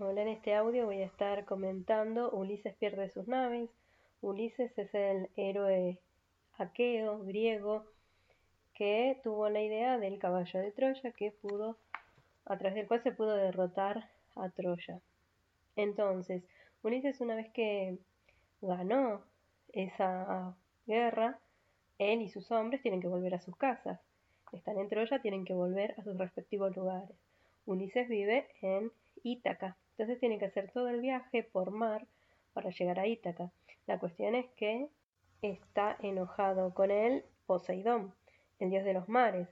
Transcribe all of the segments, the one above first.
Hola, en este audio voy a estar comentando Ulises pierde sus naves. Ulises es el héroe aqueo, griego, que tuvo la idea del caballo de Troya que pudo, a través del cual se pudo derrotar a Troya. Entonces, Ulises una vez que ganó esa guerra, él y sus hombres tienen que volver a sus casas. Están en Troya, tienen que volver a sus respectivos lugares. Ulises vive en Ítaca, entonces tiene que hacer todo el viaje por mar para llegar a Ítaca. La cuestión es que está enojado con él Poseidón, el dios de los mares,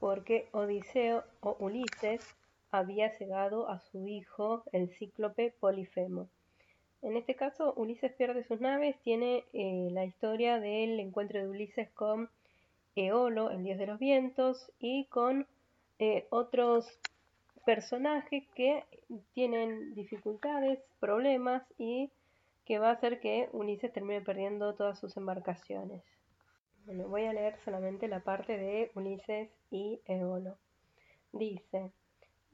porque Odiseo o Ulises había cegado a su hijo, el cíclope Polifemo. En este caso, Ulises pierde sus naves, tiene eh, la historia del encuentro de Ulises con Eolo, el dios de los vientos, y con eh, otros personajes que tienen dificultades, problemas y que va a hacer que Ulises termine perdiendo todas sus embarcaciones. Bueno, voy a leer solamente la parte de Ulises y Eolo. Dice,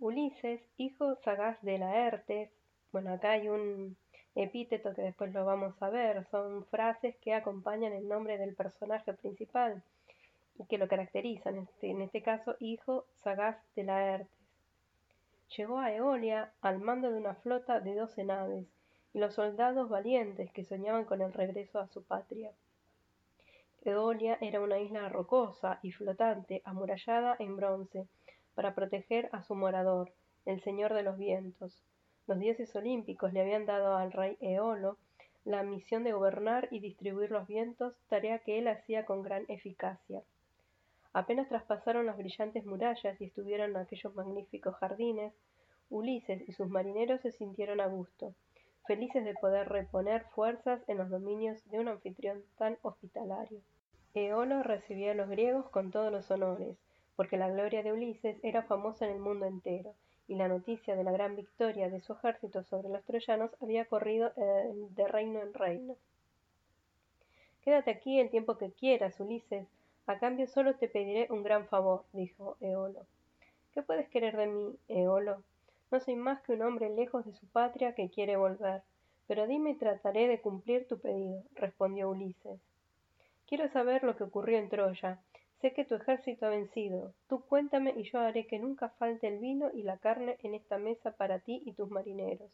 Ulises, hijo sagaz de Laertes, bueno, acá hay un epíteto que después lo vamos a ver, son frases que acompañan el nombre del personaje principal y que lo caracterizan, en este, en este caso, hijo sagaz de Laertes llegó a Eolia al mando de una flota de doce naves y los soldados valientes que soñaban con el regreso a su patria. Eolia era una isla rocosa y flotante, amurallada en bronce, para proteger a su morador, el señor de los vientos. Los dioses olímpicos le habían dado al rey Eolo la misión de gobernar y distribuir los vientos, tarea que él hacía con gran eficacia. Apenas traspasaron las brillantes murallas y estuvieron en aquellos magníficos jardines, Ulises y sus marineros se sintieron a gusto, felices de poder reponer fuerzas en los dominios de un anfitrión tan hospitalario. Eolo recibía a los griegos con todos los honores, porque la gloria de Ulises era famosa en el mundo entero, y la noticia de la gran victoria de su ejército sobre los troyanos había corrido eh, de reino en reino. Quédate aquí el tiempo que quieras, Ulises, a cambio solo te pediré un gran favor, dijo Eolo. ¿Qué puedes querer de mí, Eolo? No soy más que un hombre lejos de su patria que quiere volver. Pero dime y trataré de cumplir tu pedido, respondió Ulises. Quiero saber lo que ocurrió en Troya. Sé que tu ejército ha vencido. Tú cuéntame y yo haré que nunca falte el vino y la carne en esta mesa para ti y tus marineros.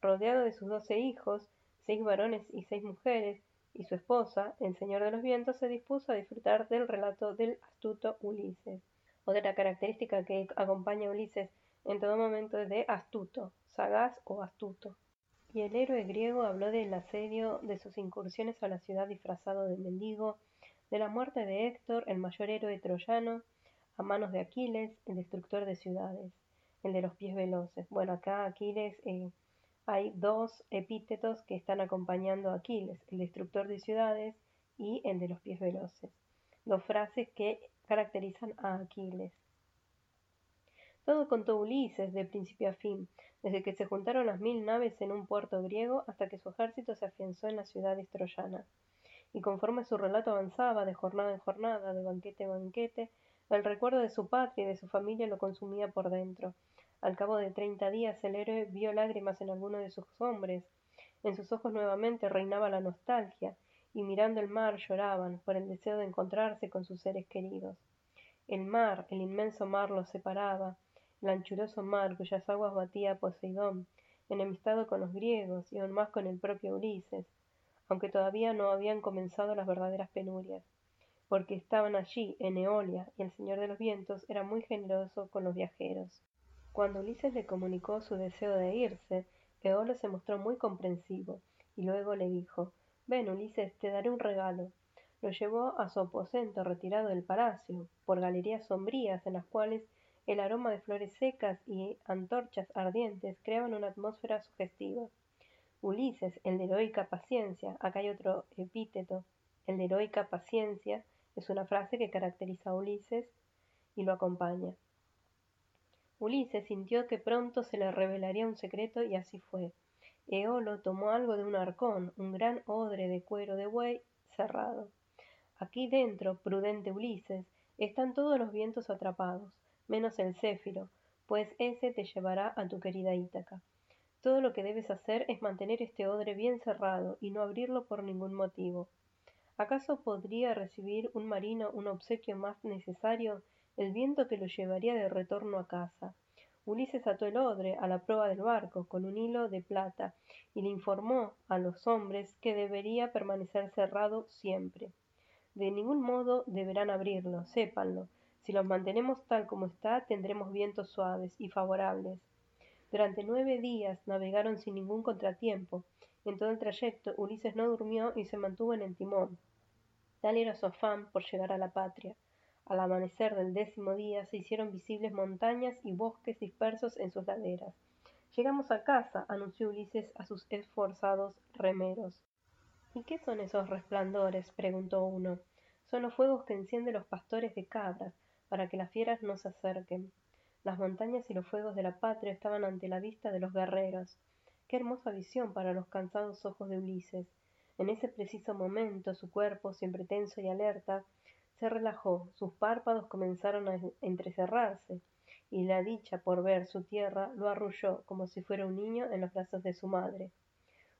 Rodeado de sus doce hijos, seis varones y seis mujeres, y su esposa, el Señor de los Vientos, se dispuso a disfrutar del relato del astuto Ulises. Otra característica que acompaña a Ulises en todo momento de astuto, sagaz o astuto. Y el héroe griego habló del asedio, de sus incursiones a la ciudad disfrazado de mendigo, de la muerte de Héctor, el mayor héroe troyano, a manos de Aquiles, el destructor de ciudades, el de los pies veloces. Bueno, acá Aquiles eh, hay dos epítetos que están acompañando a Aquiles, el destructor de ciudades y el de los pies veloces. Dos frases que caracterizan a Aquiles. Todo contó Ulises de principio a fin, desde que se juntaron las mil naves en un puerto griego hasta que su ejército se afianzó en las ciudades troyanas. Y conforme su relato avanzaba de jornada en jornada, de banquete en banquete, el recuerdo de su patria y de su familia lo consumía por dentro, al cabo de treinta días el héroe vio lágrimas en alguno de sus hombres. En sus ojos nuevamente reinaba la nostalgia, y mirando el mar lloraban por el deseo de encontrarse con sus seres queridos. El mar, el inmenso mar los separaba, el anchuroso mar cuyas aguas batía Poseidón, enemistado con los griegos y aún más con el propio Ulises, aunque todavía no habían comenzado las verdaderas penurias, porque estaban allí en Eolia y el Señor de los Vientos era muy generoso con los viajeros. Cuando Ulises le comunicó su deseo de irse, Eolo se mostró muy comprensivo, y luego le dijo Ven, Ulises, te daré un regalo. Lo llevó a su aposento retirado del palacio, por galerías sombrías en las cuales el aroma de flores secas y antorchas ardientes creaban una atmósfera sugestiva. Ulises, el de heroica paciencia, acá hay otro epíteto, el de heroica paciencia, es una frase que caracteriza a Ulises y lo acompaña. Ulises sintió que pronto se le revelaría un secreto y así fue. Eolo tomó algo de un arcón, un gran odre de cuero de buey cerrado. Aquí dentro, prudente Ulises, están todos los vientos atrapados, menos el céfiro, pues ese te llevará a tu querida Ítaca. Todo lo que debes hacer es mantener este odre bien cerrado y no abrirlo por ningún motivo. ¿Acaso podría recibir un marino un obsequio más necesario, el viento que lo llevaría de retorno a casa? Ulises ató el odre a la proa del barco con un hilo de plata y le informó a los hombres que debería permanecer cerrado siempre. De ningún modo deberán abrirlo, sépanlo. Si los mantenemos tal como está, tendremos vientos suaves y favorables. Durante nueve días navegaron sin ningún contratiempo. En todo el trayecto Ulises no durmió y se mantuvo en el timón. Tal era su afán por llegar a la patria. Al amanecer del décimo día se hicieron visibles montañas y bosques dispersos en sus laderas. Llegamos a casa, anunció Ulises a sus esforzados remeros. ¿Y qué son esos resplandores? preguntó uno. Son los fuegos que encienden los pastores de cabras, para que las fieras no se acerquen. Las montañas y los fuegos de la patria estaban ante la vista de los guerreros. Qué hermosa visión para los cansados ojos de Ulises. En ese preciso momento su cuerpo, siempre tenso y alerta, se relajó, sus párpados comenzaron a entrecerrarse, y la dicha por ver su tierra lo arrulló como si fuera un niño en los brazos de su madre.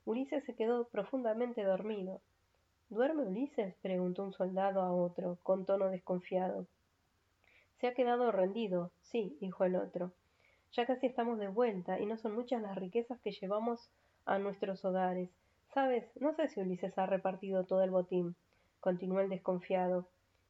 Ulises se quedó profundamente dormido. ¿Duerme Ulises? preguntó un soldado a otro, con tono desconfiado. Se ha quedado rendido, sí, dijo el otro. Ya casi estamos de vuelta, y no son muchas las riquezas que llevamos a nuestros hogares. Sabes, no sé si Ulises ha repartido todo el botín, continuó el desconfiado.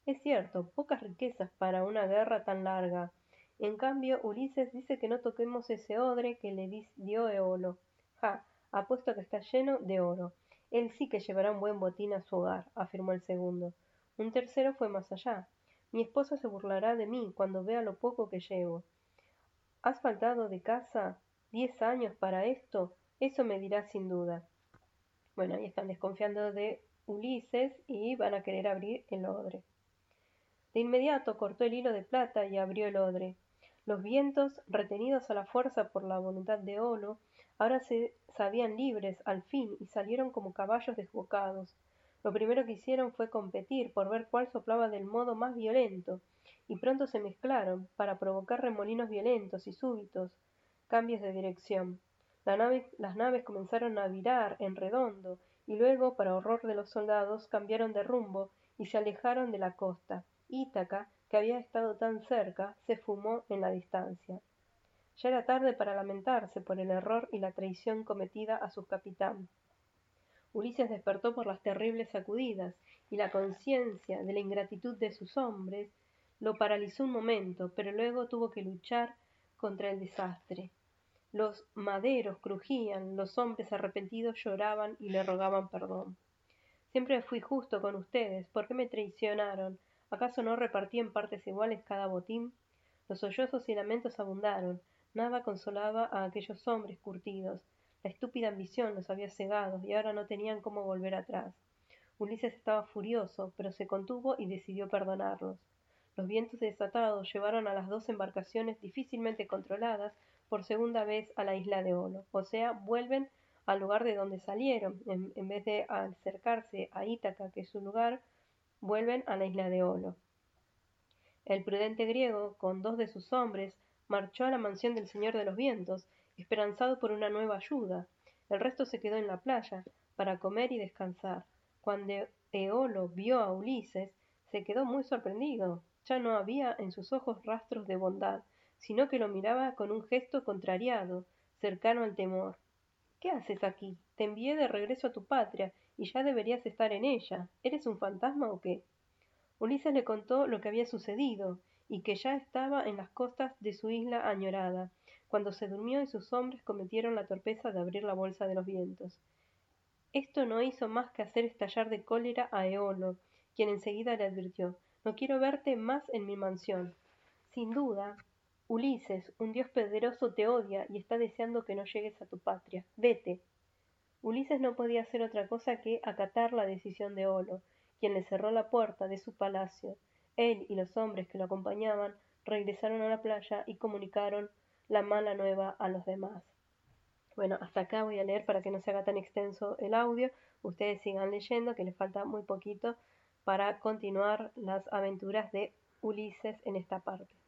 Es cierto, pocas riquezas para una guerra tan larga. En cambio, Ulises dice que no toquemos ese odre que le dio Eolo. Ja, apuesto que está lleno de oro. Él sí que llevará un buen botín a su hogar, afirmó el segundo. Un tercero fue más allá. Mi esposa se burlará de mí cuando vea lo poco que llevo. ¿Has faltado de casa diez años para esto? Eso me dirá sin duda. Bueno, ahí están desconfiando de Ulises y van a querer abrir el odre. De inmediato cortó el hilo de plata y abrió el odre. Los vientos, retenidos a la fuerza por la voluntad de Olo, ahora se sabían libres al fin y salieron como caballos desbocados. Lo primero que hicieron fue competir por ver cuál soplaba del modo más violento, y pronto se mezclaron para provocar remolinos violentos y súbitos, cambios de dirección. las naves comenzaron a virar en redondo, y luego, para horror de los soldados, cambiaron de rumbo y se alejaron de la costa. Ítaca, que había estado tan cerca, se fumó en la distancia. Ya era tarde para lamentarse por el error y la traición cometida a su capitán. Ulises despertó por las terribles sacudidas, y la conciencia de la ingratitud de sus hombres lo paralizó un momento, pero luego tuvo que luchar contra el desastre. Los maderos crujían, los hombres arrepentidos lloraban y le rogaban perdón. Siempre fui justo con ustedes, ¿por qué me traicionaron? ¿Acaso no repartí en partes iguales cada botín? Los sollozos y lamentos abundaron. Nada consolaba a aquellos hombres curtidos. La estúpida ambición los había cegado y ahora no tenían cómo volver atrás. Ulises estaba furioso, pero se contuvo y decidió perdonarlos. Los vientos desatados llevaron a las dos embarcaciones difícilmente controladas por segunda vez a la isla de Olo, o sea, vuelven al lugar de donde salieron, en, en vez de acercarse a Ítaca, que es su lugar, vuelven a la isla de Olo. El prudente griego, con dos de sus hombres, marchó a la mansión del Señor de los Vientos, esperanzado por una nueva ayuda. El resto se quedó en la playa, para comer y descansar. Cuando Eolo vio a Ulises, se quedó muy sorprendido. Ya no había en sus ojos rastros de bondad, sino que lo miraba con un gesto contrariado, cercano al temor. ¿Qué haces aquí? Te envié de regreso a tu patria y ya deberías estar en ella. ¿Eres un fantasma o qué? Ulises le contó lo que había sucedido y que ya estaba en las costas de su isla añorada, cuando se durmió y sus hombres cometieron la torpeza de abrir la bolsa de los vientos. Esto no hizo más que hacer estallar de cólera a Eolo, quien enseguida le advirtió No quiero verte más en mi mansión. Sin duda, Ulises, un dios poderoso te odia y está deseando que no llegues a tu patria. Vete. Ulises no podía hacer otra cosa que acatar la decisión de Olo, quien le cerró la puerta de su palacio. Él y los hombres que lo acompañaban regresaron a la playa y comunicaron la mala nueva a los demás. Bueno, hasta acá voy a leer para que no se haga tan extenso el audio. Ustedes sigan leyendo, que les falta muy poquito para continuar las aventuras de Ulises en esta parte.